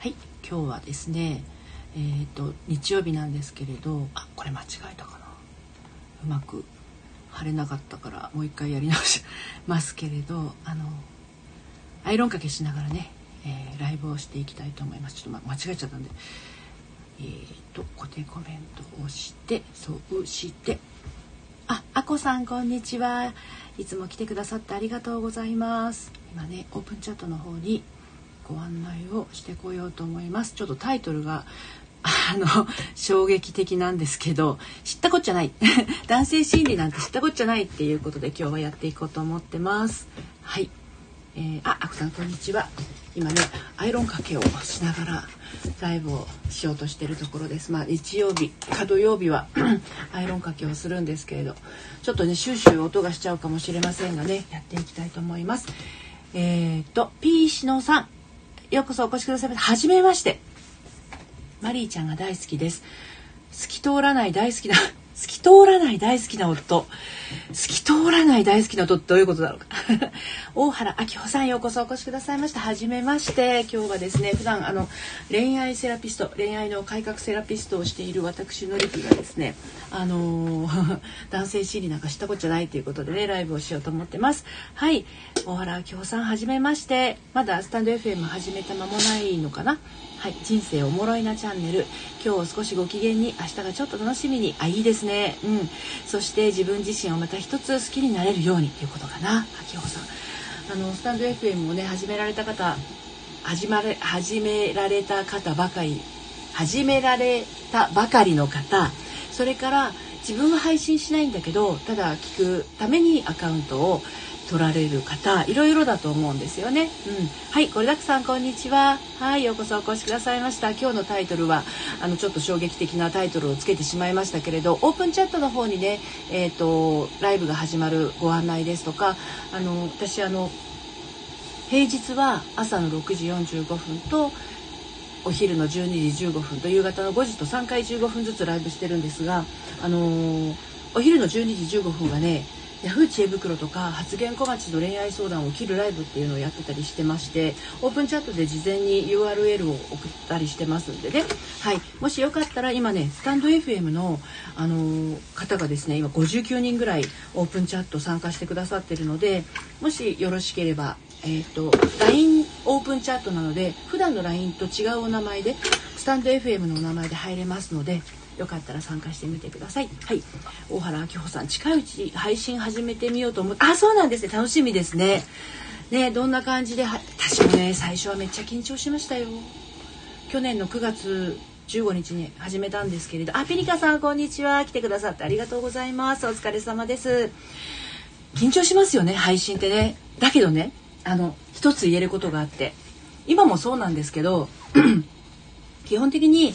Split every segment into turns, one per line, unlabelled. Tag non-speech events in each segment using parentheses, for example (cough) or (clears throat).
はい今日はですねえっ、と日曜日なんですけれどあこれ間違えたかなうまく貼れなかったからもう一回やり直しますけれどあのアイロンかけしながらね、えーライブをしていきたいと思いますちょっと、ま、間違えちゃったんでえっ、と固定コメントをしてそうしてあ、あこさんこんにちは。いつも来てくださってありがとうございます。今ね、オープンチャットの方にご案内をしてこようと思います。ちょっとタイトルがあの衝撃的なんですけど、知ったこっちゃない。(laughs) 男性心理なんて知ったこっちゃないっていうことで今日はやっていこうと思ってます。はい。えー、あ、あこさんこんにちは。今ね、アイロンかけをしながらライブをしようとしているところです。まあ日曜日か土曜日は (clears throat) アイロンかけをするんですけれど、ちょっとねシューシュー音がしちゃうかもしれませんがね、やっていきたいと思います。えっ、と P しのさん、ようこそお越しくださいました。はじめまして。マリーちゃんが大好きです。透き通らない大好きな透き通らない大好きな夫。透き通らない大好きな夫ってどういうことだろうか。(laughs) 大原明穂さんようこそお越しくださいました。はじめまして。今日はですね普段あの恋愛セラピスト恋愛の改革セラピストをしている私のりきがですねあのー (laughs) 男性心理なんかしたことじゃないということでねライブをしようと思ってます。はい。大原明穂さんはじめまして。まだスタンド FM 始めた間もないのかな。はい、人生おもろいなチャンネル。今日少しご機嫌に明日がちょっと楽しみに。あいいですね。うん。そして自分自身をまた一つ好きになれるように。っていうことかな。秋穂さん。あのスタンド FM をね始められた方始まれ始められた方ばかり始められたばかりの方それから自分は配信しないんだけどただ聞くためにアカウントを取られる方いろいろだと思うんですよね。うん、はい、これだくさんこんにちは。はい、ようこそお越しくださいました。今日のタイトルはあのちょっと衝撃的なタイトルをつけてしまいましたけれど、オープンチャットの方にね、えっ、とライブが始まるご案内ですとか、あの私あの平日は朝の6時45分とお昼の12時15分と夕方の5時と3回15分ずつライブしてるんですが、あのーお昼の12時15分はねヤフー知恵袋とか発言小町の恋愛相談を切るライブっていうのをやってたりしてましてオープンチャットで事前に URL を送ったりしてますんでね、はい、もしよかったら今ねスタンド FM の、あのー方がですね今59人ぐらいオープンチャット参加してくださってるのでもしよろしければえっ、と LINE オープンチャットなので普段の LINE と違うお名前でスタンド FM のお名前で入れますのでよかったら参加してみてください。はい。大原明穂さん、近いうち配信始めてみようと思って、あ、そうなんですね。楽しみですね。ね、どんな感じで、私もね、最初はめっちゃ緊張しましたよ。去年の9月15日に始めたんですけれど、あ、ピリカさん、こんにちは。来てくださってありがとうございます。お疲れ様です。緊張しますよね、配信ってね。だけどね、あの、一つ言えることがあって、今もそうなんですけど、(clears throat) 基本的に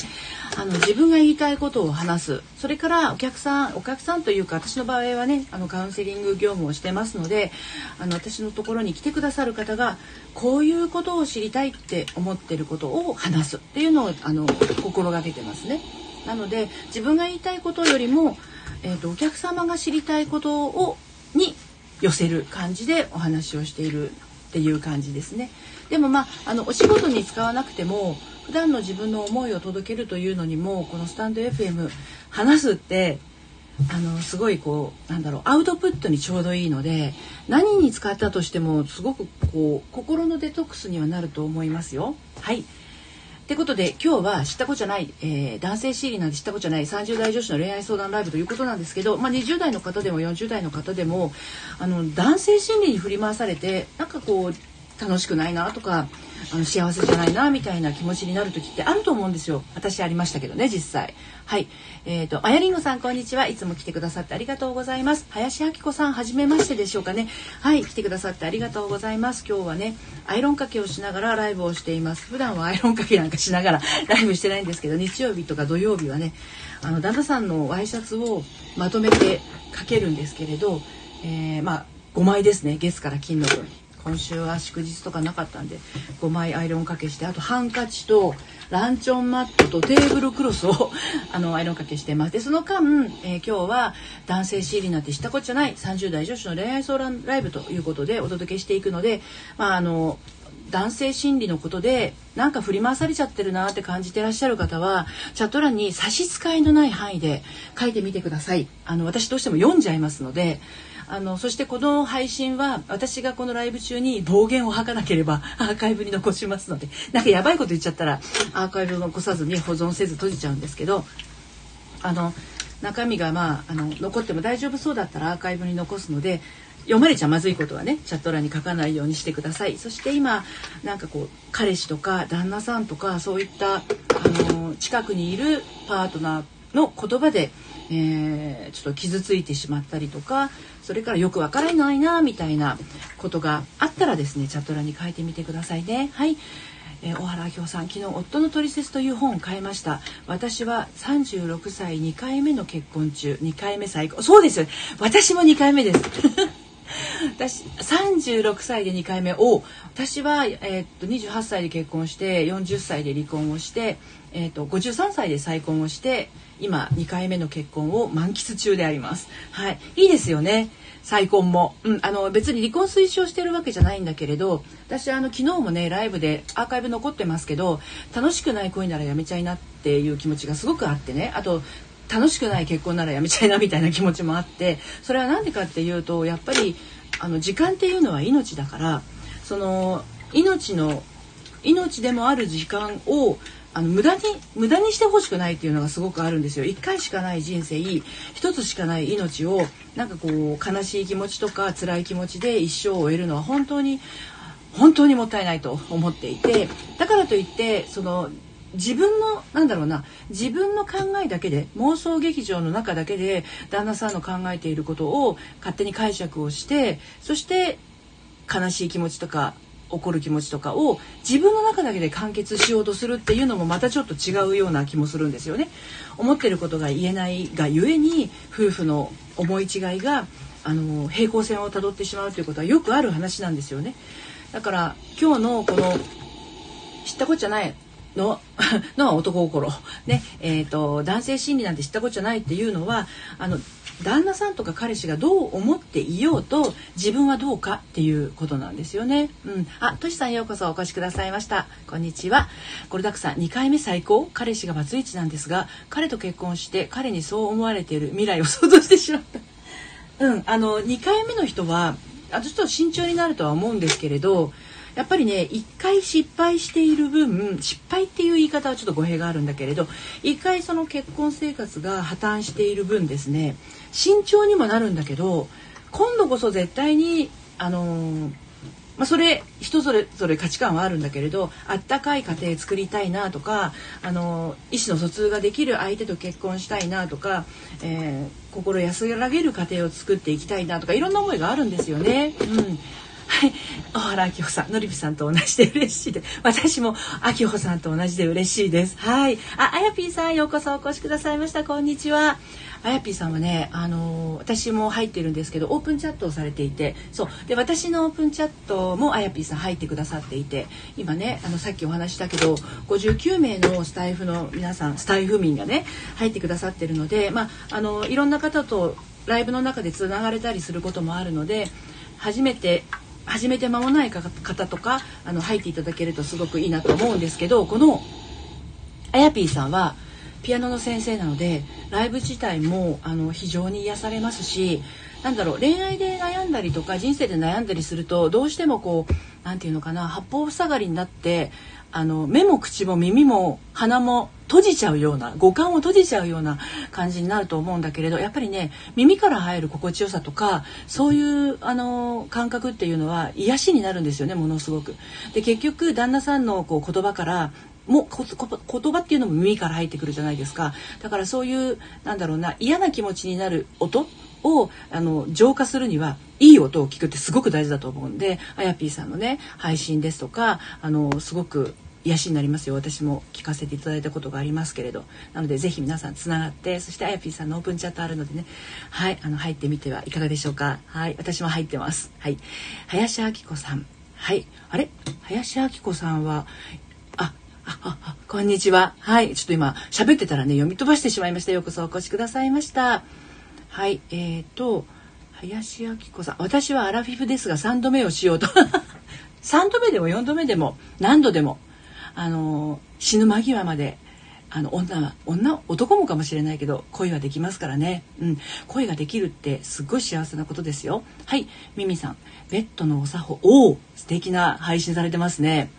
あの自分が言いたいことを話す。それからお客さんお客さんというか私の場合はねあのカウンセリング業務をしてますのであの私のところに来てくださる方がこういうことを知りたいって思ってることを話す。っていうのをあの心がけてますね。なので自分が言いたいことよりも、えー、とお客様が知りたいことをに寄せる感じでお話をしている。っていう感じですね。でもまああのお仕事に使わなくても普段の自分の思いを届けるというのにもこのスタンド FM 話すってあのすごいこうなんだろうアウトプットにちょうどいいので何に使ったとしてもすごくこう心のデトックスにはなると思いますよ。はいってことで今日は知ったことじゃない、えー男性心理なんて知ったことじゃない30代女子の恋愛相談ライブということなんですけど、まあ、20代の方でも40代の方でもあの男性心理に振り回されてなんかこう楽しくないなとかあの幸せじゃないなみたいな気持ちになる時ってあると思うんですよ。私ありましたけどね実際。はい。えー、とあやりんごさんこんにちは。いつも来てくださってありがとうございます。林明子さんはじめましてでしょうかね。はい来てくださってありがとうございます。今日はねアイロンかけをしながらライブをしています。普段はアイロンかけなんかしながらライブしてないんですけど日曜日とか土曜日はねあの旦那さんのワイシャツをまとめてかけるんですけれど、えーまあ5枚ですね。月から金の分。今週は祝日とかなかったんで5枚アイロンかけしてあとハンカチとランチョンマットとテーブルクロスを (laughs) あのアイロンかけしてます。でその間、えー今日は男性心理なんて知ったことじゃない30代女子の恋愛相談ライブということでお届けしていくのでまああの男性心理のことでなんか振り回されちゃってるなって感じてらっしゃる方はチャット欄に差し支えのない範囲で書いてみてください。あの私どうしても読んじゃいますのであのそしてこの配信は私がこのライブ中に暴言を吐かなければアーカイブに残しますのでなんかやばいこと言っちゃったらアーカイブを残さずに保存せず閉じちゃうんですけどあの中身がまああの残っても大丈夫そうだったらアーカイブに残すので読まれちゃまずいことはねチャット欄に書かないようにしてください。そして今なんかこう彼氏とか旦那さんとかそういったあの近くにいるパートナーの言葉で、えー、ちょっと傷ついてしまったりとかそれからよくわからないなみたいなことがあったらですねチャット欄に書いてみてくださいね。はい。えー、小原明夫さん昨日夫のトリセツという本を買いました。私は36歳2回目の結婚中。2回目最高。そうです私も2回目です。(laughs) 私36歳で2回目。を私は、えー、っと28歳で結婚して40歳で離婚をして、えー、っと53歳で再婚をして今2回目の結婚を満喫中であります。はい、いいですよね。再婚も、うん、あの別に離婚推奨してるわけじゃないんだけれど私あの昨日もねライブでアーカイブ残ってますけど楽しくない恋ならやめちゃいなっていう気持ちがすごくあってねあと楽しくない結婚ならやめちゃいなみたいな気持ちもあってそれは何でかっていうとやっぱりあの時間っていうのは命だからその命の命でもある時間をあの無駄に無駄にしてほしくないっていうのがすごくあるんですよ。一回しかない人生一つしかない命をなんかこう悲しい気持ちとか辛い気持ちで一生を終えるのは本当に本当にもったいないと思っていてだからといってその自分のなんだろうな自分の考えだけで妄想劇場の中だけで旦那さんの考えていることを勝手に解釈をしてそして悲しい気持ちとか怒る気持ちとかを自分の中だけで完結しようとするっていうのもまたちょっと違うような気もするんですよね。思ってることが言えないがゆえに夫婦の思い違いがあの平行線をたどってしまうということはよくある話なんですよね。だから今日のこの知ったこっちゃないの (laughs) のは男心ねえーと、男性心理なんて知ったことじゃないっていうのはあの旦那さんとか彼氏がどう思っていようと自分はどうかっていうことなんですよね。うん、あ、としさんようこそお越しくださいました。こんにちは。これだくさん2回目最高？彼氏がバツイチなんですが彼と結婚して彼にそう思われている未来を想像してしまった。うん、あの2回目の人はあとちょっと慎重になるとは思うんですけれどやっぱりね一回失敗している分失敗っていう言い方はちょっと語弊があるんだけれど一回その結婚生活が破綻している分ですね慎重にもなるんだけど今度こそ絶対にあのー、まあ、それ人それぞれ価値観はあるんだけれどあったかい家庭作りたいなとかあの意思の疎通ができる相手と結婚したいなとか、えー、心安らげる家庭を作っていきたいなとかいろんな思いがあるんですよね。うんはい、小原明穂さん、のりぴさんと同じで嬉しいで。私も明穂さんと同じで嬉しいです。はい、あ、あやぴーさん、ようこそお越しくださいました。こんにちは。あやぴーさんはね、あのー、私も入ってるんですけど、オープンチャットをされていて、そう、で、私のオープンチャットもあやぴーさん入ってくださっていて、今ね、あの、さっきお話したけど、59名のスタイフの皆さん、スタイフ民がね、入ってくださってるので、まあ、あの、いろんな方とライブの中でつながれたりすることもあるので、初めて始めて間もない方とかあの入っていただけるとすごくいいなと思うんですけどこのあやぴーさんはピアノの先生なのでライブ自体もあの非常に癒されますしなんだろう恋愛で悩んだりとか人生で悩んだりするとどうしてもこう何て言うのかな八方塞がりになってあの目も口も耳も鼻も閉じちゃうような五感を閉じちゃうような感じになると思うんだけれどやっぱりね耳から入る心地よさとかそういうあの感覚っていうのは癒しになるんですよねものすごく。で結局旦那さんのこう言葉からも言葉っていうのも耳から入ってくるじゃないですかだからそういうなんだろうな嫌な気持ちになる音をあの浄化するにはいい音を聞くってすごく大事だと思うんであやぴーさんのね配信ですとかあのすごく癒しになりますよ。私も聞かせていただいたことがありますけれど。なのでぜひ皆さんつながってそしてあやぴーさんのオープンチャットあるのでね。はいあの入ってみてはいかがでしょうか。はい私も入ってます。はい。林明子さん。はい。あれ？林明子さんはあああこんにちは。はい。ちょっと今喋ってたらね読み飛ばしてしまいました。ようこそお越しくださいました。はい。えーと林明子さん。私はアラフィフですが3度目をしようと。(laughs) 3度目でも4度目でも何度でも。あの死ぬ間際まであの女は女男もかもしれないけど恋はできますからね、うん、恋ができるってすっごい幸せなことですよ。はいミミさん。ベッドのお作法。おお素敵な配信されてますね。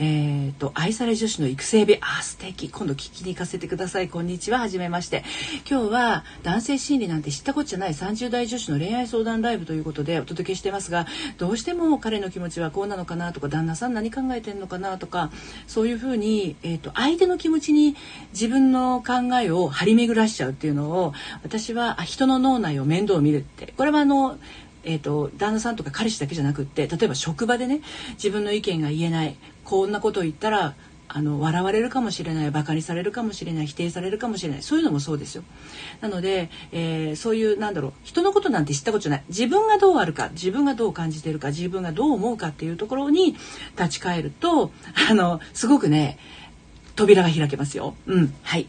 えーと、愛され女子の育成部あ素敵。今度聞きに行かせてください。こんにちは。はじめまして。今日は男性心理なんて知ったこっちゃない。30代女子の恋愛相談ライブということでお届けしてますがどうしても彼の気持ちはこうなのかなとか旦那さん何考えてんのかなとかそういうふうに、えーと、相手の気持ちに自分の考えを張り巡らしちゃうっていうのを私は人の脳内を面倒を見るって。これはあのえーと、旦那さんとか彼氏だけじゃなくって例えば職場でね自分の意見が言えないこんなこと言ったらあの笑われるかもしれないバカにされるかもしれない否定されるかもしれないそういうのもそうですよ。なので、えー、そういうなんだろう人のことなんて知ったことない。自分がどうあるか自分がどう感じてるか自分がどう思うかっていうところに立ち返るとあのすごくね扉が開けますよ。うんはい。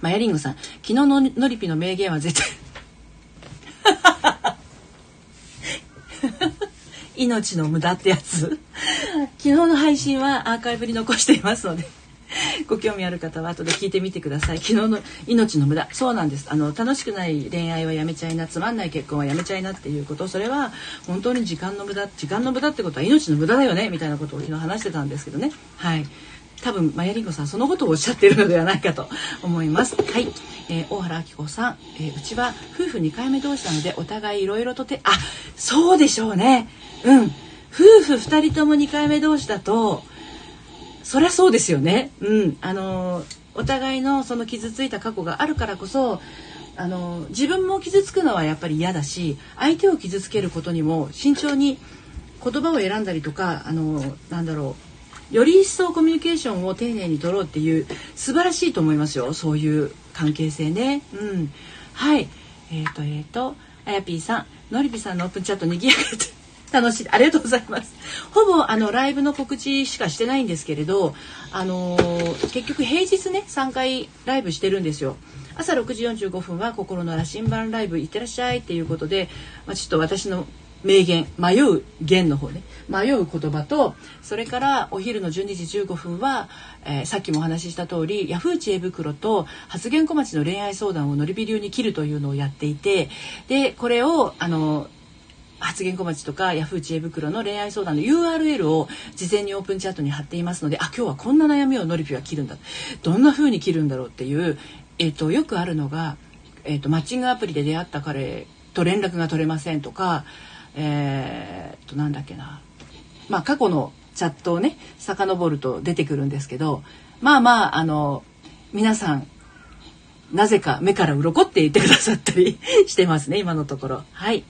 マヤリングさん昨日ののりぴの名言は絶対命の無駄ってやつ。昨日の配信はアーカイブに残していますのでご興味ある方は後で聞いてみてください。昨日の命の無駄。そうなんです。あの楽しくない恋愛はやめちゃいなつまんない結婚はやめちゃいなっていうこと。それは本当に時間の無駄時間の無駄ってことは命の無駄だよねみたいなことを昨日話してたんですけどね。はい。多分マヤリンゴさんそのことをおっしゃっているのではないかと思います。はい、えー、大原明子さん、えー、うちは夫婦2回目同士なのでお互いいろいろとてあそうでしょうね。うん。夫婦2人とも2回目同士だとそりゃそうですよね。うん。あのお互いのその傷ついた過去があるからこそあの自分も傷つくのはやっぱり嫌だし相手を傷つけることにも慎重に言葉を選んだりとかあのなんだろうより一層コミュニケーションを丁寧に取ろうっていう素晴らしいと思いますよ。そういう関係性ね。うん、はい。えっ、ー、とえっ、ー、とあやぴーさんのりぴさんのオープンチャットにぎやか楽しい。ありがとうございます。ほぼあのライブの告知しかしてないんですけれどあのー、結局平日ね3回ライブしてるんですよ。朝6時45分は心の羅針盤ライブ行ってらっしゃいっていうことで、まあ、ちょっと私の名言迷う言の方ね。迷う言葉とそれからお昼の12時15分は、えー、さっきもお話しした通りヤフー知恵袋と発言小町の恋愛相談をのりび流に切るというのをやっていてでこれをあの発言小町とかヤフー知恵袋の恋愛相談の URL を事前にオープンチャットに貼っていますのであ今日はこんな悩みをのりぴは切るんだどんな風に切るんだろうっていう、えーと、よくあるのが、えーと、マッチングアプリで出会った彼と連絡が取れませんとかえー、となんだっけな。まあ過去のチャットをね遡ると出てくるんですけどまあまああの皆さんなぜか目から鱗って言ってくださったりしてますね今のところ。はい。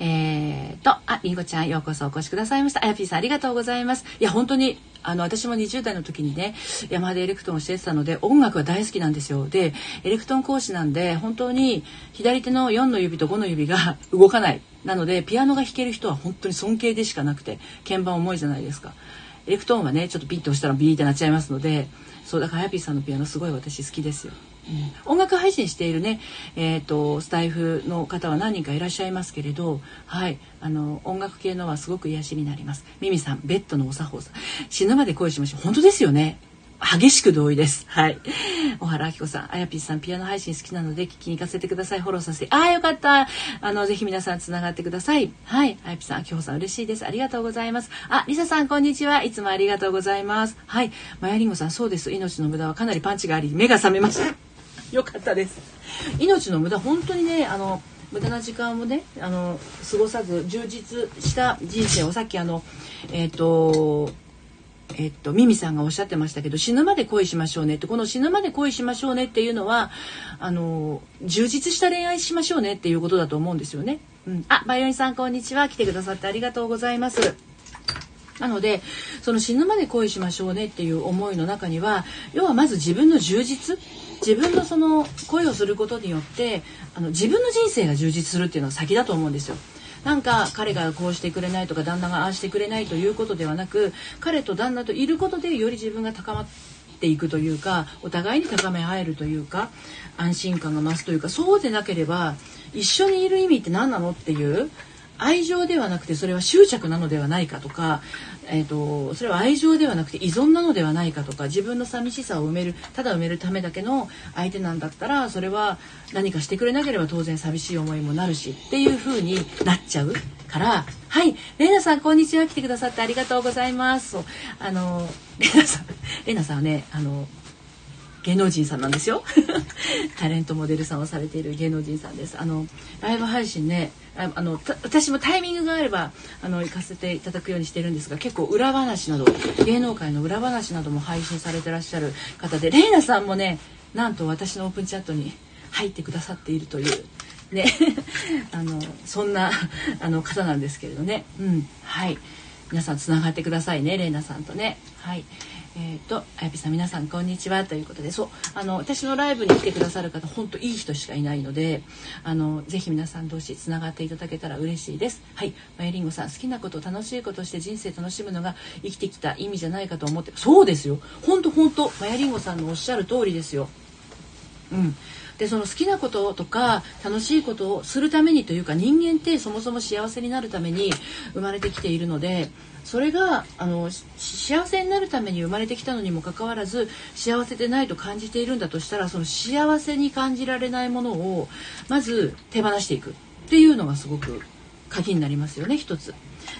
えー、と、あ、りんごちゃん、ようこそお越しくださいました。あやぴーさん、ありがとうございます。いや、本当に、あの、私も20代の時にね、山でエレクトーンをしてたので、音楽は大好きなんですよ。で、エレクトーン講師なんで、本当に、左手の4の指と5の指が動かない。なので、ピアノが弾ける人は本当に尊敬でしかなくて、鍵盤重いじゃないですか。エレクトーンはね、ちょっとピッと押したらビーってなっちゃいますので、そう、だからあやぴーさんのピアノすごい私好きですよ。音楽配信しているね、えーと、スタイフの方は何人かいらっしゃいますけれど、はい、あの音楽系のはすごく癒しになります。ミミさん、ベッドのお作法さん、死ぬまで恋しましょう。本当ですよね。激しく同意です。はい。小原明子さん、あやぴーさん、ピアノ配信好きなので聞きに行かせてください。フォローさせて。ああ、よかった。あの、ぜひ皆さんつながってください。はい。あやぴさん、あきほさん、嬉しいです。ありがとうございます。あ、りささん、こんにちは。いつもありがとうございます。はい。まやりんごさん、そうです。命の無駄はかなりパンチがあり、目が覚めました。(laughs) よかったです命の無駄本当にねあの無駄な時間をねあの過ごさず充実した人生をさっきあのえっ、ー、とえっと、ミミさんがおっしゃってましたけど死ぬまで恋しましょうねってこの死ぬまで恋しましょうねっていうのはあの充実した恋愛しましょうねっていうことだと思うんですよね。うん、あバイオリンさんこんにちは来てくださってありがとうございます。なのでその死ぬまで恋しましょうねっていう思いの中には要はまず自分の充実自分のその恋をすることによってあの自分の人生が充実するっていうのは先だと思うんですよ。なんか彼がこうしてくれないとか旦那がああしてくれないということではなく彼と旦那といることでより自分が高まっていくというかお互いに高め合えるというか安心感が増すというかそうでなければ一緒にいる意味って何なのっていう愛情ではなくてそれは執着なのではないかとか、えーと、それは愛情ではなくて依存なのではないかとか自分の寂しさを埋めるただ埋めるためだけの相手なんだったらそれは何かしてくれなければ当然寂しい思いもなるしっていう風になっちゃうからはいレイナさんこんにちは。来てくださってありがとうございます。あのレイナさんレイナさんはねあの芸能人さんなんですよ。(laughs) タレントモデルさんをされている芸能人さんです。あのライブ配信ねあの私もタイミングがあればあの行かせていただくようにしてるんですが結構裏話など芸能界の裏話なども配信されてらっしゃる方でレイナさんもねなんと私のオープンチャットに入ってくださっているというね。(laughs) あのそんなあの方なんですけれどね。うん。はい。皆さんつながってくださいねレイナさんとね。はい。えっ、ー、と、あやぴさん皆さんこんにちはということで、そう、あの、私のライブに来てくださる方、本当いい人しかいないので、あの、ぜひ皆さん同士つながっていただけたら嬉しいです。はい、まゆりんごさん、好きなこと、楽しいことして人生楽しむのが生きてきた意味じゃないかと思って、そうですよ。本当本当まやりんごさんのおっしゃる通りですよ。うん。でその好きなこととか楽しいことをするためにというか人間ってそもそも幸せになるために生まれてきているのでそれがあの幸せになるために生まれてきたのにもかかわらず幸せでないと感じているんだとしたらその幸せに感じられないものをまず手放していくっていうのがすごく鍵になりますよね一つ。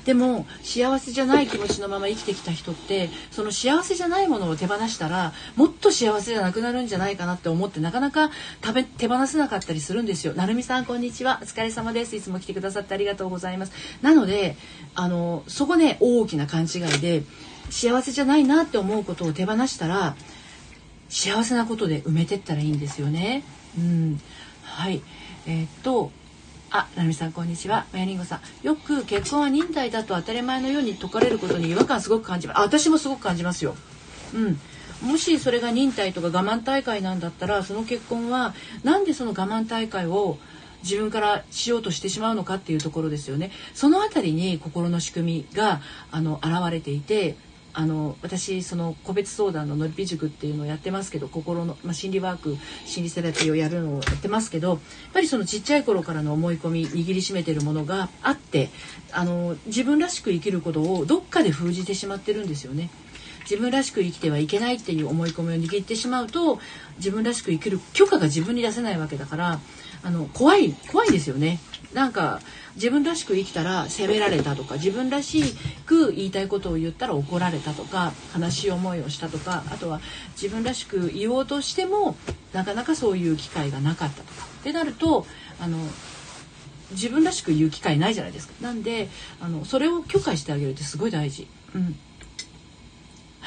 でも幸せじゃない気持ちのまま生きてきた人ってその幸せじゃないものを手放したらもっと幸せじゃなくなるんじゃないかなって思ってなかなか食べ手放せなかったりするんですよ。なるさんこんにちはお疲れ様ですいつも来てくださってありがとうございます。なのであのそこね大きな勘違いで幸せじゃないなって思うことを手放したら幸せなことで埋めてったらいいんですよね。うん、はいえー、っとあ、なるみさんこんにちは。まやりんごさん。よく結婚は忍耐だと当たり前のように説かれることに違和感すごく感じます。あ、私もすごく感じますよ。うん。もしそれが忍耐とか我慢大会なんだったら、その結婚はなんでその我慢大会を自分からしようとしてしまうのかっていうところですよね。そのあたりに心の仕組みがあの現れていて、あの私その個別相談ののりぴ塾っていうのをやってますけど心の、まあ、心理ワーク心理セラピーをやるのをやってますけどやっぱりそのちっちゃい頃からの思い込み握りしめてるものがあってあの自分らしく生きることをどっかで封じてしまってるんですよね。自分らしく生きてはいけないっていう思い込みを握ってしまうと自分らしく生きる許可が自分に出せないわけだからあの怖い怖いですよね。なんか自分らしく生きたら責められたとか自分らしく言いたいことを言ったら怒られたとか悲しい思いをしたとかあとは自分らしく言おうとしてもなかなかそういう機会がなかったとかってなるとあの自分らしく言う機会ないじゃないですか。なんであのそれを許可してあげるってすごい大事。うん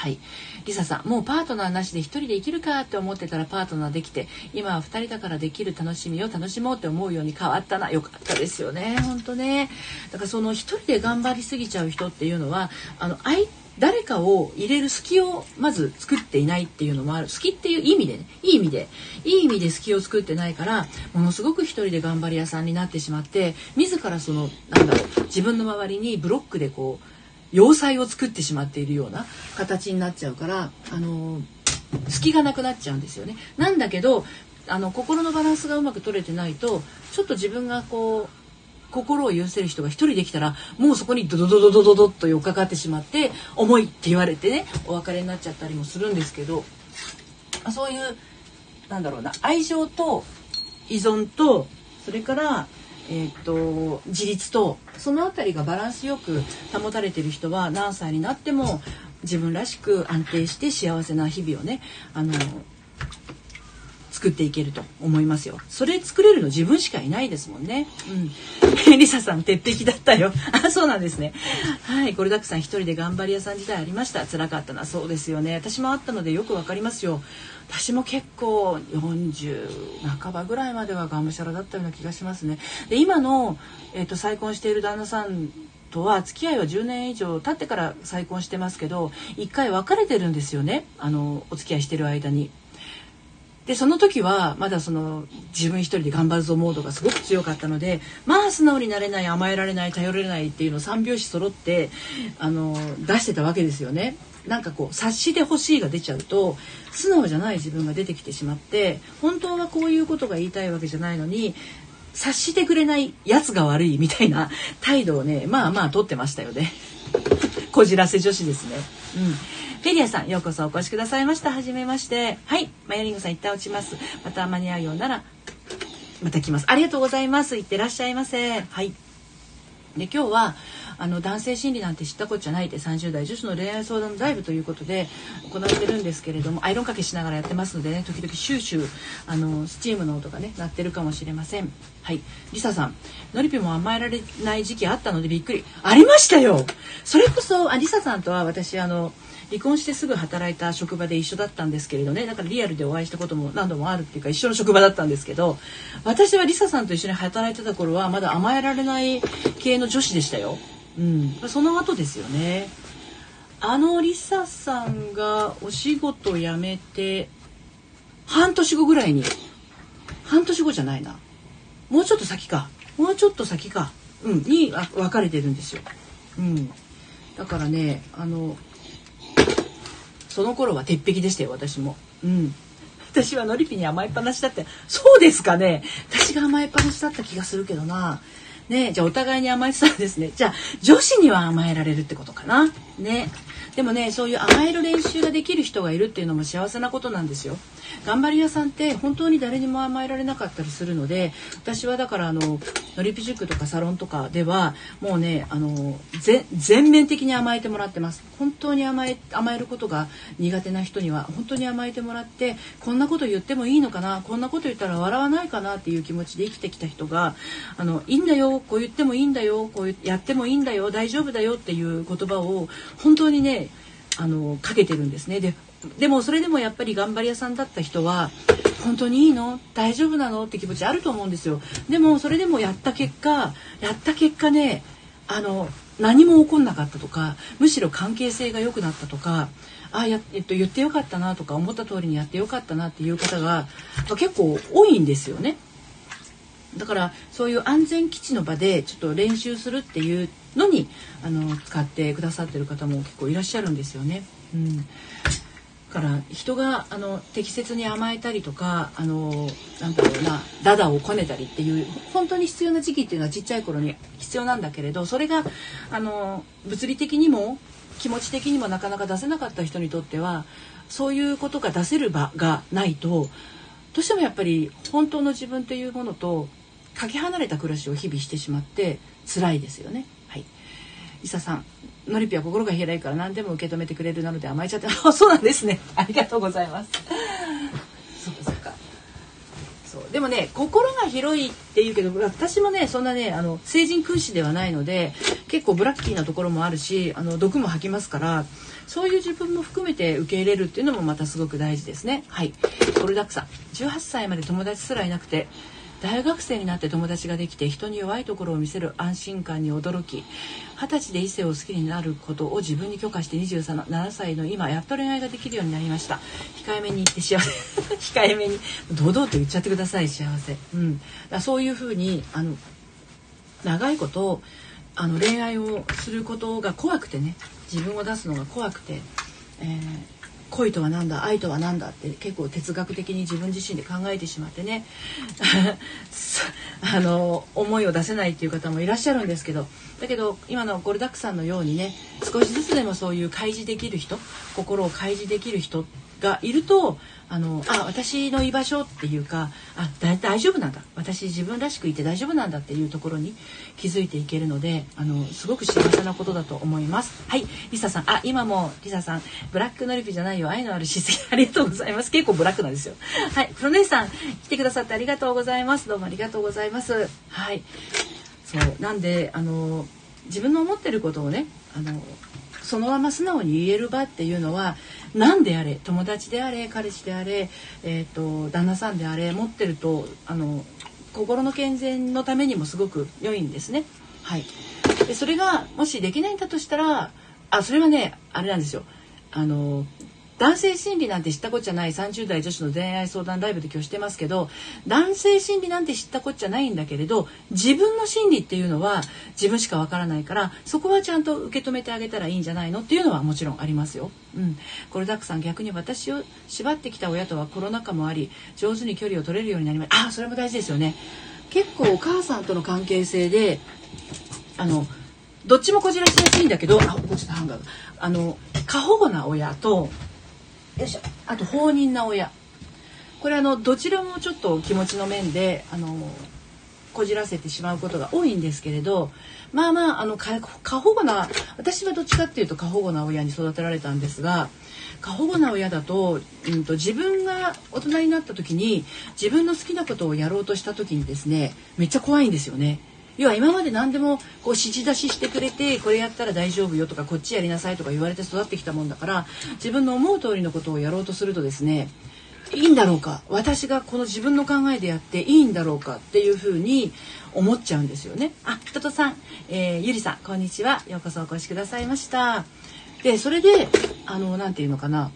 はい。リサさん、もうパートナーなしで一人で生きるかって思ってたらパートナーできて、今は二人だからできる楽しみを楽しもうって思うように変わったな。よかったですよね。本当ね。だからその一人で頑張りすぎちゃう人っていうのは、あの、相誰かを入れる隙をまず作っていないっていうのもある隙っていう意味でねいい意味でいい意味で隙を作ってないからものすごく一人で頑張り屋さんになってしまって自らそのなんだろう自分の周りにブロックでこう要塞を作ってしまっているような形になっちゃうからあの隙がなくなっちゃうんですよね。なんだけどあの心のバランスがうまく取れてないとちょっと自分がこう心を許せる人が一人できたらもうそこにドドドドドドドッと寄っかかってしまって重いって言われてねお別れになっちゃったりもするんですけどそういうなんだろうな愛情と依存とそれからえーと、自立とその辺りがバランスよく保たれてる人は何歳になっても自分らしく安定して幸せな日々をねあの作っていけると思いますよ。それ作れるの自分しかいないですもんね。うん。(laughs) リサさん、鉄壁だったよ。あ、そうなんですね。はい。ゴルダックさん、一人で頑張り屋さん時代ありました。辛かったな。そうですよね。私もあったのでよくわかりますよ。私も結構40半ばぐらいまではがむしゃらだったような気がしますね。で今の、えーと、再婚している旦那さんとは付き合いは10年以上経ってから再婚してますけど1回別れてるんですよねあのお付き合いしてる間に。でその時はまだその自分一人で頑張るぞモードがすごく強かったのでまあ素直になれない甘えられない頼れないっていうのを3拍子揃ってあの出してたわけですよね。なんかこう察してほしいが出ちゃうと素直じゃない自分が出てきてしまって本当はこういうことが言いたいわけじゃないのに察してくれないやつが悪いみたいな (laughs) 態度をねまあまあ取ってましたよね。(laughs) こじらせ女子ですね。うん。フェリアさんようこそお越しくださいました。はじめまして。はい。マヤリングさん一旦落ちます。また間に合うようならまた来ます。ありがとうございます。いってらっしゃいませ。はい。で今日はあの男性心理なんて知ったことじゃないで30代女子の恋愛相談ライブということで行われてるんですけれどもアイロンかけしながらやってますのでね時々シューシューあのスチームの音がね鳴ってるかもしれません。はい。リサさんのりぴも甘えられない時期あったのでびっくり。ありましたよ！それこそあリサさんとは私あの離婚してすぐ働いた職場で一緒だったんですけれどね。だからリアルでお会いしたことも何度もあるっていうか一緒の職場だったんですけど私はリサさんと一緒に働いてた頃はまだ甘えられない系の女子でしたよ。うん、その後ですよね。あのリサさんがお仕事辞めて半年後ぐらいに半年後じゃないな。もうちょっと先か。もうちょっと先か、うん、に別れてるんですよ。うん、だからねあのその頃は鉄壁でしたよ私も。うん。私はのりぴに甘えっぱなしだってそうですかね。私が甘えっぱなしだった気がするけどな。ねじゃあお互いに甘えてたんですね。(laughs) じゃあ女子には甘えられるってことかな。ね。でもねそういう甘える練習ができる人がいるっていうのも幸せなことなんですよ。頑張り屋さんって本当に誰にも甘えられなかったりするので私はだからあののりぴ塾とかサロンとかではもうねあの全面的に甘えてもらってます。本当に甘え甘えることが苦手な人には本当に甘えてもらってこんなこと言ってもいいのかなこんなこと言ったら笑わないかなっていう気持ちで生きてきた人があのいいんだよこう言ってもいいんだよこうやってもいいんだよ大丈夫だよっていう言葉を本当にねあのかけてるんですね。ででもそれでもやっぱり頑張り屋さんだった人は本当にいいの？大丈夫なの？って気持ちあると思うんですよでもそれでもやった結果やった結果ねあの何も起こんなかったとかむしろ関係性が良くなったとかあや、えっと、言ってよかったなとか思った通りにやってよかったなっていう方が結構多いんですよね。だからそういう安全基地の場でちょっと練習するっていうのにあの使ってくださってる方も結構いらっしゃるんですよね。うんから人があの適切に甘えたりとかあのなんだろうなダダをこねたりっていう本当に必要な時期っていうのはちっちゃい頃に必要なんだけれどそれがあの物理的にも気持ち的にもなかなか出せなかった人にとってはそういうことが出せる場がないとどうしてもやっぱり本当の自分というものとかけ離れた暮らしを日々してしまって辛いですよね。い、伊佐さんのりぴは心が広いから何でも受け止めてくれるなので甘えちゃって (laughs) あそうなんですね。ありがとうございます。そうか。そう。かそうでもね心が広いっていうけど私もねそんなねあの成人君子ではないので結構ブラッキーなところもあるしあの毒も吐きますからそういう自分も含めて受け入れるっていうのもまたすごく大事ですね。はい。コルダックさん。18歳まで友達すらいなくて大学生になって友達ができて人に弱いところを見せる安心感に驚き二十歳で異性を好きになることを自分に許可して27歳の今やっと恋愛ができるようになりました。控えめに言って幸せ。(laughs) 控えめに。堂々と言っちゃってください幸せ、うん、だそういうふうにあの長いことあの恋愛をすることが怖くてね自分を出すのが怖くて、えー恋とは何だ愛とは何だって結構哲学的に自分自身で考えてしまってね。(laughs) あの思いを出せないっていう方もいらっしゃるんですけど。だけど今のゴルダックさんのようにね少しずつでもそういう開示できる人心を開示できる人がいるとあのあ私の居場所っていうかあ大丈夫なんだ。私自分らしくいて大丈夫なんだっていうところに気づいていけるのであのすごく幸せなことだと思います。はいリサさん。あ今もリサさんブラックノリピじゃないよ。愛のある姿勢ありがとうございます。結構ブラックなんですよ。はいプロネさん来てくださってありがとうございます。どうもありがとうございます。はい。そうなんであの自分の思ってることをねあのそのまま素直に言える場っていうのは何であれ友達であれ彼氏であれ、えーと、旦那さんであれ持ってるとあの心の健全のためにもすごく良いんですね。はい、でそれがもしできないんだとしたらあそれはねあれなんですよあの男性心理なんて知ったこっちゃない30代女子の恋愛相談ライブで今日してますけど男性心理なんて知ったこっちゃないんだけれど自分の心理っていうのは自分しかわからないからそこはちゃんと受け止めてあげたらいいんじゃないのっていうのはもちろんありますよ。うん、これだくさん逆に私を縛ってきた親とはコロナ禍もあり上手に距離を取れるようになりました。あそれも大事ですよね。結構お母さんとの関係性であのどっちもこじらしやすいんだけどあ落ちたハンガー。あの過保護な親とよいしょあと放任な親これあのどちらもちょっと気持ちの面であのこじらせてしまうことが多いんですけれどまあまああの過保護な私はどっちかっていうと過保護な親に育てられたんですが過保護な親だと,、うんと、自分が大人になった時に自分の好きなことをやろうとした時にですねめっちゃ怖いんですよね。要は今まで何でもこう指示出ししてくれてこれやったら大丈夫よとかこっちやりなさいとか言われて育ってきたもんだから自分の思う通りのことをやろうとするとですねいいんだろうか私がこの自分の考えでやっていいんだろうかっていうふうに思っちゃうんですよね。あ、人とさん、えー、ゆりさん、こんにちは。ようこそお越しくださいました。で、それで、あの、なんていうのかな。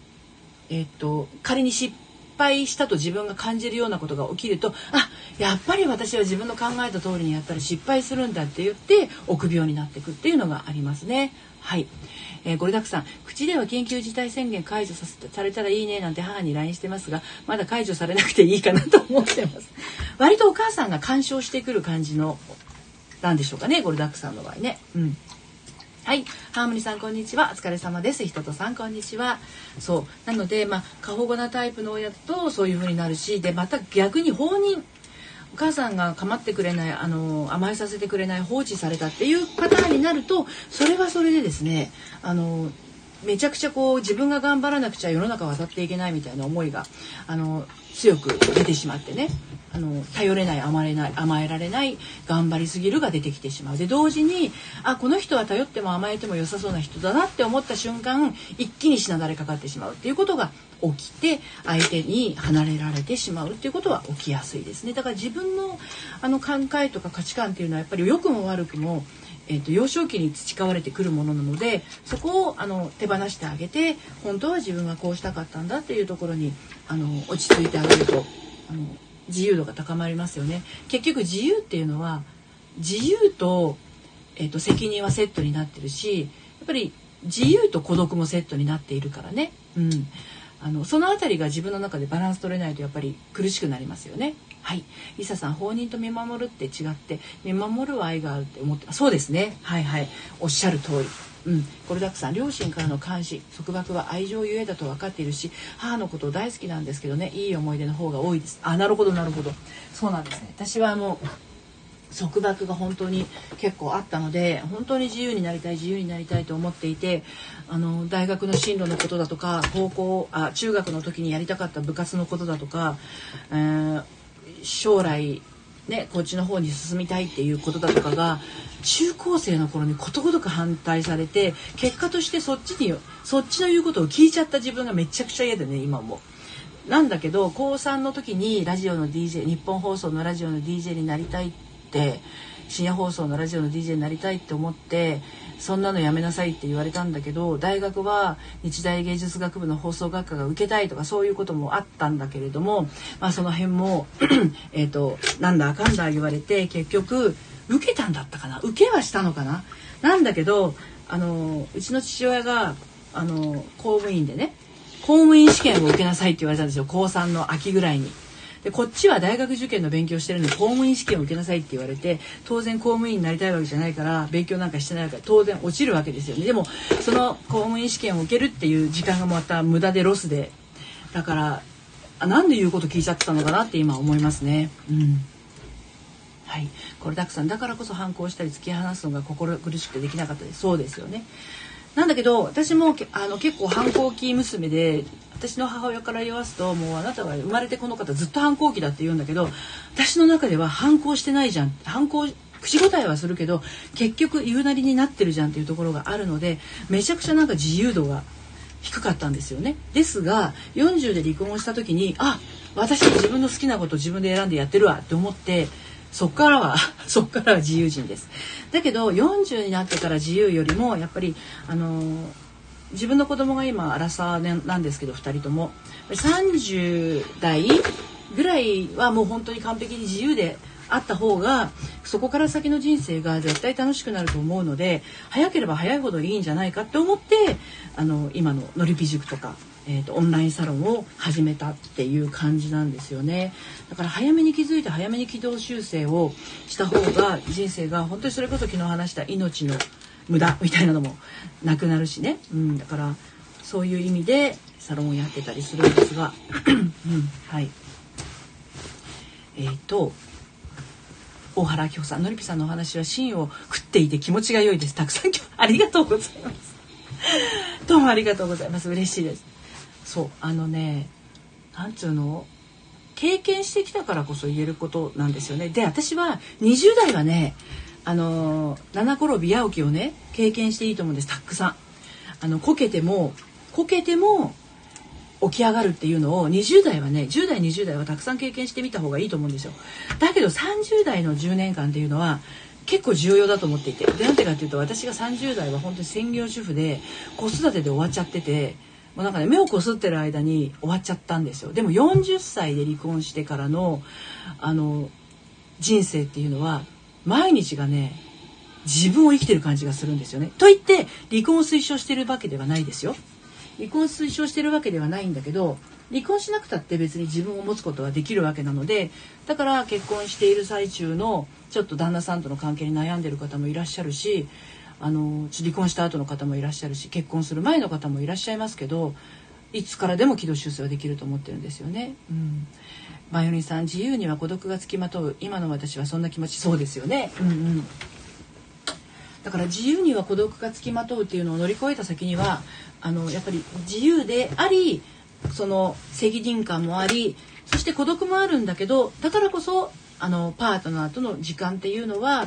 えー、っと、仮に失敗したと自分が感じるようなことが起きると、あ、やっぱり私は自分の考えた通りにやったら失敗するんだって言って、臆病になっていくっていうのがありますね。はい。えー、ゴリダクさん口では緊急事態宣言解除させされたらいいねなんて母に LINE してますがまだ解除されなくていいかなと思ってます (laughs) 割とお母さんが干渉してくる感じのなんでしょうかねゴリダックさんの場合ねうんはい。ハーモニーさん、こんにちは。お疲れ様です。ひととさん、こんにちは。そう。なので、まあ、過保護なタイプの親だとそういう風になるし、で、また逆に放任。お母さんが構ってくれないあの甘えさせてくれない放置されたっていうパターンになるとそれはそれでですねあのめちゃくちゃこう自分が頑張らなくちゃ世の中渡っていけないみたいな思いがあの強く出てしまってねあの頼れない甘えない甘えられない頑張りすぎるが出てきてしまう。で同時にあこの人は頼っても甘えても良さそうな人だなって思った瞬間一気にしなだれかかってしまう。っていうことが起きて相手に離れられてしまう。っていうことは起きやすいですね。だから自分のあの考えとか価値観っていうのはやっぱり良くも悪くもえーと、幼少期に培われてくるものなのでそこをあの手放してあげて本当は自分がこうしたかったんだっていうところにあの落ち着いてあげるとあの自由度が高まりますよね。結局自由っていうのは自由と,、えーと、責任はセットになってるしやっぱり自由と孤独もセットになっているからね。うんあのその辺りが自分の中でバランス取れないとやっぱり苦しくなりますよね。はい、リサさん放任と見守るって違って見守るは愛があるって思ってそうですね。はいはい。おっしゃる通り。うん、これだくさん両親からの監視束縛は愛情ゆえだと分かっているし母のことを大好きなんですけどね。いい思い出の方が多いです。あなるほどなるほど。そうなんですね。私はもう束縛が本当に結構あったので本当に自由になりたい自由になりたいと思っていてあの大学の進路のことだとか高校あ中学の時にやりたかった部活のことだとか、えー、将来ね、こっちの方に進みたいっていうことだとかが中高生の頃にことごとく反対されて結果としてそっちにそっちの言うことを聞いちゃった自分がめちゃくちゃ嫌でね今も。なんだけど高3の時にラジオの DJ 日本放送のラジオの DJ になりたいって深夜放送のラジオの DJ になりたいって思ってそんなのやめなさいって言われたんだけど大学は日大芸術学部の放送学科が受けたいとかそういうこともあったんだけれども、まあ、その辺も (clears throat) えっとなんだかんだ言われて結局受けたんだったかな？受けはしたのかな？なんだけどあのうちの父親があの公務員でね公務員試験を受けなさいって言われたんですよ。高3の秋ぐらいに。でこっちは大学受験の勉強してるのに公務員試験を受けなさいって言われて当然公務員になりたいわけじゃないから勉強なんかしてないから当然落ちるわけですよね。でもその公務員試験を受けるっていう時間がまた無駄でロスで。だからあなんで言うこと聞いちゃってたのかなって今思いますね。うん。はい、これたくさんだからこそ反抗したり突き放すのが心苦しくてできなかったです。そうですよね。なんだけど私もあの結構反抗期娘で私の母親から言わすともうあなたは生まれてこの方ずっと反抗期だって言うんだけど私の中では反抗してないじゃん。反抗口答えはするけど結局言うなりになってるじゃんっていうところがあるのでめちゃくちゃなんか自由度が低かったんですよね。ですが40で離婚をした時にあ私自分の好きなこと自分で選んでやってるわって思ってそっからは (laughs) そっからは自由人です。だけど40になってから自由よりもやっぱりあの自分の子供が今アラサーなんですけど2人とも30代ぐらいはもう本当に完璧に自由であった方がそこから先の人生が絶対楽しくなると思うので早ければ早いほどいいんじゃないかって思ってあの今ののりぴ塾とかえーと、オンラインサロンを始めたっていう感じなんですよね。だから早めに気づいて早めに軌道修正をした方が人生が本当にそれこそ昨日話した命の無駄みたいなのもなくなるしね、うん、だからそういう意味でサロンをやってたりするんですが、うん、はい。えっ、ー、と大原明子さんのりぴさんのお話は芯を食っていて気持ちが良いです。たくさんありがとうございます。どうもありがとうございます。嬉しいです。そうあのねなんつうの？経験してきたからこそ言えることなんですよね。で私は20代はねあの七転び八起きをね経験していいと思うんです。たくさん。あのこけてもこけても起き上がるっていうのを20代はね10代20代はたくさん経験してみた方がいいと思うんですよ。だけど30代の10年間っていうのは結構重要だと思っていて。でなんてかっていうと私が30代は本当に専業主婦で子育てで終わっちゃっててうなんかね目をこすってる間に終わっちゃったんですよでも40歳で離婚してからのあの人生っていうのは毎日がね自分を生きてる感じがするんですよね。と言って離婚を推奨してるわけではないですよ。離婚を推奨してるわけではないんだけど離婚しなくたって別に自分を持つことはできるわけなのでだから結婚している最中のちょっと旦那さんとの関係に悩んでる方もいらっしゃるしあの離婚した後の方もいらっしゃるし結婚する前の方もいらっしゃいますけどいつからでも軌道修正はできると思ってるんですよね。うんバイオリンさん自由には孤独がつきまとう今の私はそんな気持ちそうですよね。うんうんだから自由には孤独がつきまとうっていうのを乗り越えた先にはあのやっぱり自由でありその責任感もありそして孤独もあるんだけどだからこそあのパートナーとの時間っていうのは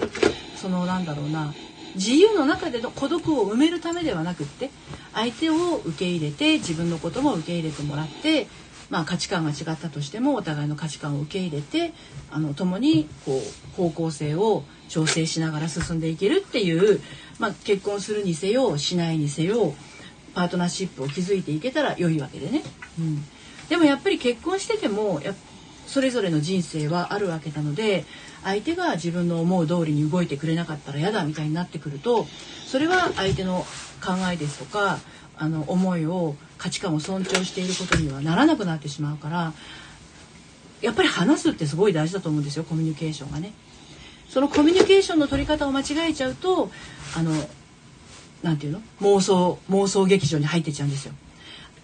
そのなんだろうな自由の中での孤独を埋めるためではなくって相手を受け入れて自分のことも受け入れてもらってまあ、価値観が違ったとしてもお互いの価値観を受け入れてあの共にこう方向性を調整しながら進んでいけるっていう、まあ、結婚するにせよしないにせよパートナーシップを築いていけたら良いわけでね。うん、でもやっぱり結婚しててもやそれぞれの人生はあるわけなので相手が自分の思う通りに動いてくれなかったら嫌だみたいになってくるとそれは相手の考えですとかあの思いを価値観を尊重していることにはならなくなってしまうからやっぱり話すってすごい大事だと思うんですよコミュニケーションがね。そのコミュニケーションの取り方を間違えちゃうとあのなんていうの？妄想妄想劇場に入ってちゃうんですよ。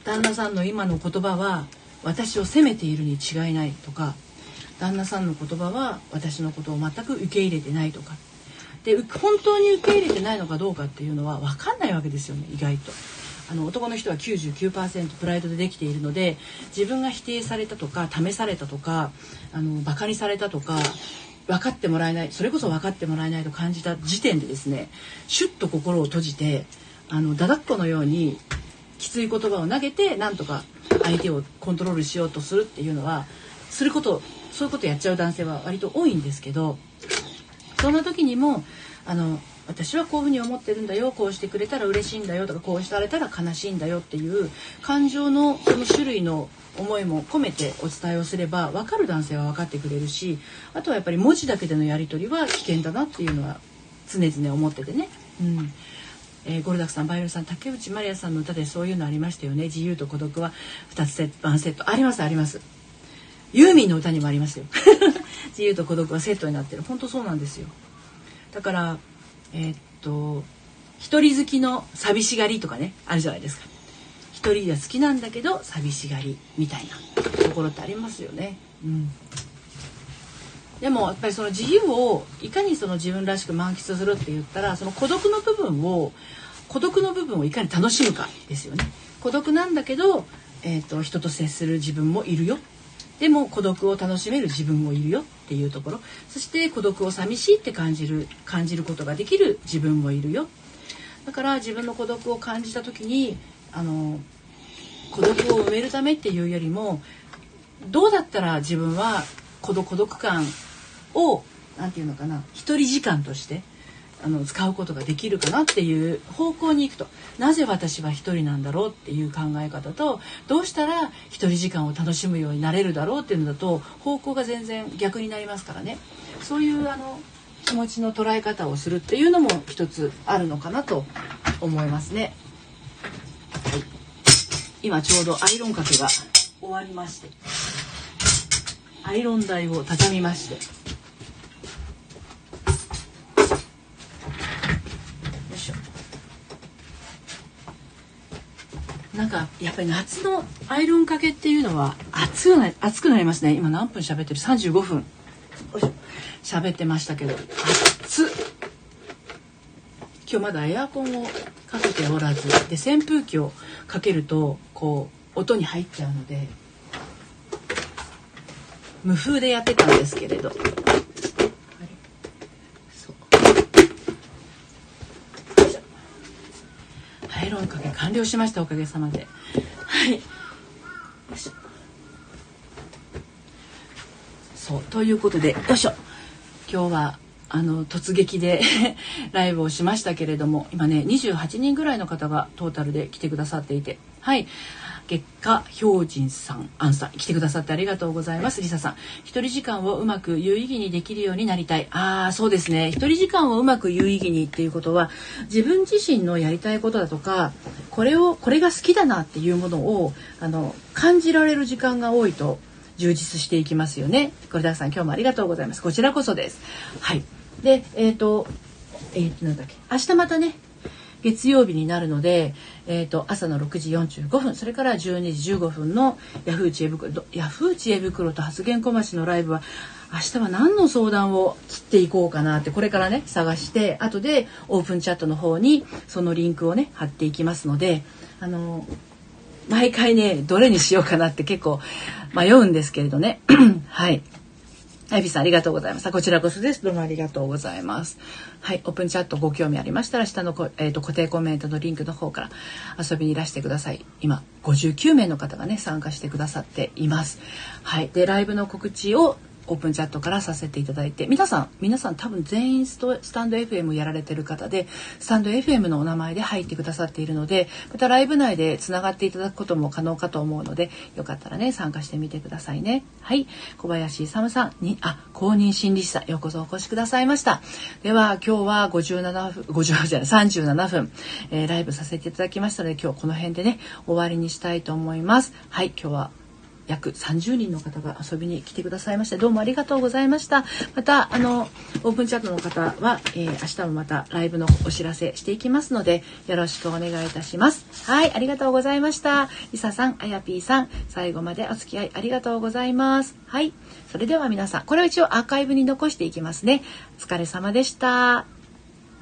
旦那さんの今の言葉は私を責めているに違いないとか旦那さんの言葉は私のことを全く受け入れてないとかで本当に受け入れてないのかどうかっていうのは分かんないわけですよね意外と。あの男の人は99%プライドでできているので自分が否定されたとか試されたとかあのバカにされたとか分かってもらえないそれこそ分かってもらえないと感じた時点でですねシュッと心を閉じてあのだだっこのようにきつい言葉を投げてなんとか相手をコントロールしようとするっていうのはすることそういうことやっちゃう男性は割と多いんですけどそんな時にもあの私はこういうふうに思ってるんだよこうしてくれたら嬉しいんだよとかこうされたら悲しいんだよっていう感情のその種類の思いも込めてお伝えをすれば分かる男性は分かってくれるしあとはやっぱり文字だけでのやり取りは危険だなっていうのは常々思っててね。うん。えー、ゴルダクさんバイオリンさん竹内まりやさんの歌でそういうのありましたよね。自由と孤独は2つセットセット。ありますあります。ユーミンの歌にもありますよ。(laughs) 自由と孤独はセットになってる。本当そうなんですよ。だからえー、っと一人好きの寂しがりとかねあるじゃないですか。一人が好きなんだけど寂しがりみたいなところってありますよね。うん、でもやっぱりその自由をいかにその自分らしく満喫するって言ったらその孤独の部分を孤独の部分をいかに楽しむかですよね。孤独なんだけど、えーと、と人と接する自分もいるよ。でも孤独を楽しめる自分もいるよっていうところ。そして孤独を寂しいって感じる感じることができる自分もいるよ。だから自分の孤独を感じた時にあの孤独を埋めるためっていうよりもどうだったら自分は孤独孤独感を何て言うのかな一人時間としてあの使うことができるかなっていう方向に行くとなぜ私は一人なんだろうっていう考え方とどうしたら一人時間を楽しむようになれるだろうっていうのだと方向が全然逆になりますからね。そういうあの気持ちの捉え方をするっていうのも一つあるのかなと思いますね。はい。今ちょうどアイロンかけが終わりまして。アイロン台を畳みましてよいしょなんかやっぱり夏のアイロンかけっていうのは暑くな暑くなりますね。今何分喋ってる？35分。喋ってましたけど暑っ。今日まだエアコンをかけておらずで扇風機をかけるとこう音に入っちゃうので無風でやってたんですけれど、はい、アイロンかけ完了しましたおかげさまで。はい。そうということでよいしょ。今日はあの突撃で (laughs) ライブをしましたけれども今ね28人ぐらいの方がトータルで来てくださっていて。はい。月下標準さん、アンさん、来てくださってありがとうございます。リサさん、一人時間をうまく有意義にできるようになりたい。ああ、そうですね。一人時間をうまく有意義にっていうことは、自分自身のやりたいことだとか、これを、これが好きだなっていうものを、あの、感じられる時間が多いと、充実していきますよね。これださん、今日もありがとうございます。こちらこそです。はい。で、えっ、ー、と、えっ、ー、と、なんだっけ。明日またね、月曜日になるので、えーと、朝の6時45分それから12時15分のヤフー知恵袋ヤフー知恵袋と発言小町のライブは明日は何の相談を切っていこうかなってこれからね探して後でオープンチャットの方にそのリンクをね貼っていきますのであの毎回ねどれにしようかなって結構迷うんですけれどね (clears throat) はいアイビさんありがとうございます。こちらこそです。どうもありがとうございます。はい、オープンチャットご興味ありましたら下のこ、えーと、固定コメントのリンクの方から遊びにいらしてください。今59名の方がね参加してくださっています。はい、でライブの告知をオープンチャットからさせていただいて皆さん皆さん多分全員スタンド FM やられてる方でスタンド FM のお名前で入ってくださっているのでまたライブ内でつながっていただくことも可能かと思うのでよかったらね参加してみてくださいね。はい。小林勇さんにあ公認心理師さんようこそお越しくださいました。では今日は57分50じゃない37分、えー、ライブさせていただきましたので今日この辺でね終わりにしたいと思います。はい今日は約30人の方が遊びに来てくださいましてどうもありがとうございました。またあのオープンチャットの方は、えー、明日もまたライブのお知らせしていきますのでよろしくお願いいたします。はいありがとうございました。りささんあやぴーさん最後までお付き合いありがとうございます。はいそれでは皆さんこれを一応アーカイブに残していきますね。お疲れ様でした。